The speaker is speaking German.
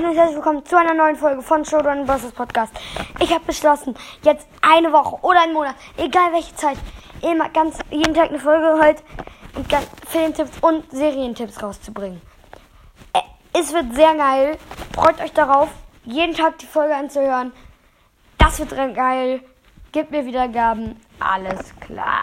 Hallo und herzlich willkommen zu einer neuen Folge von Showdown vs. Podcast. Ich habe beschlossen, jetzt eine Woche oder einen Monat, egal welche Zeit, immer ganz jeden Tag eine Folge halt und ganz Filmtipps und Serientipps rauszubringen. Äh, es wird sehr geil. Freut euch darauf, jeden Tag die Folge anzuhören. Das wird geil. Gebt mir Wiedergaben. Alles klar.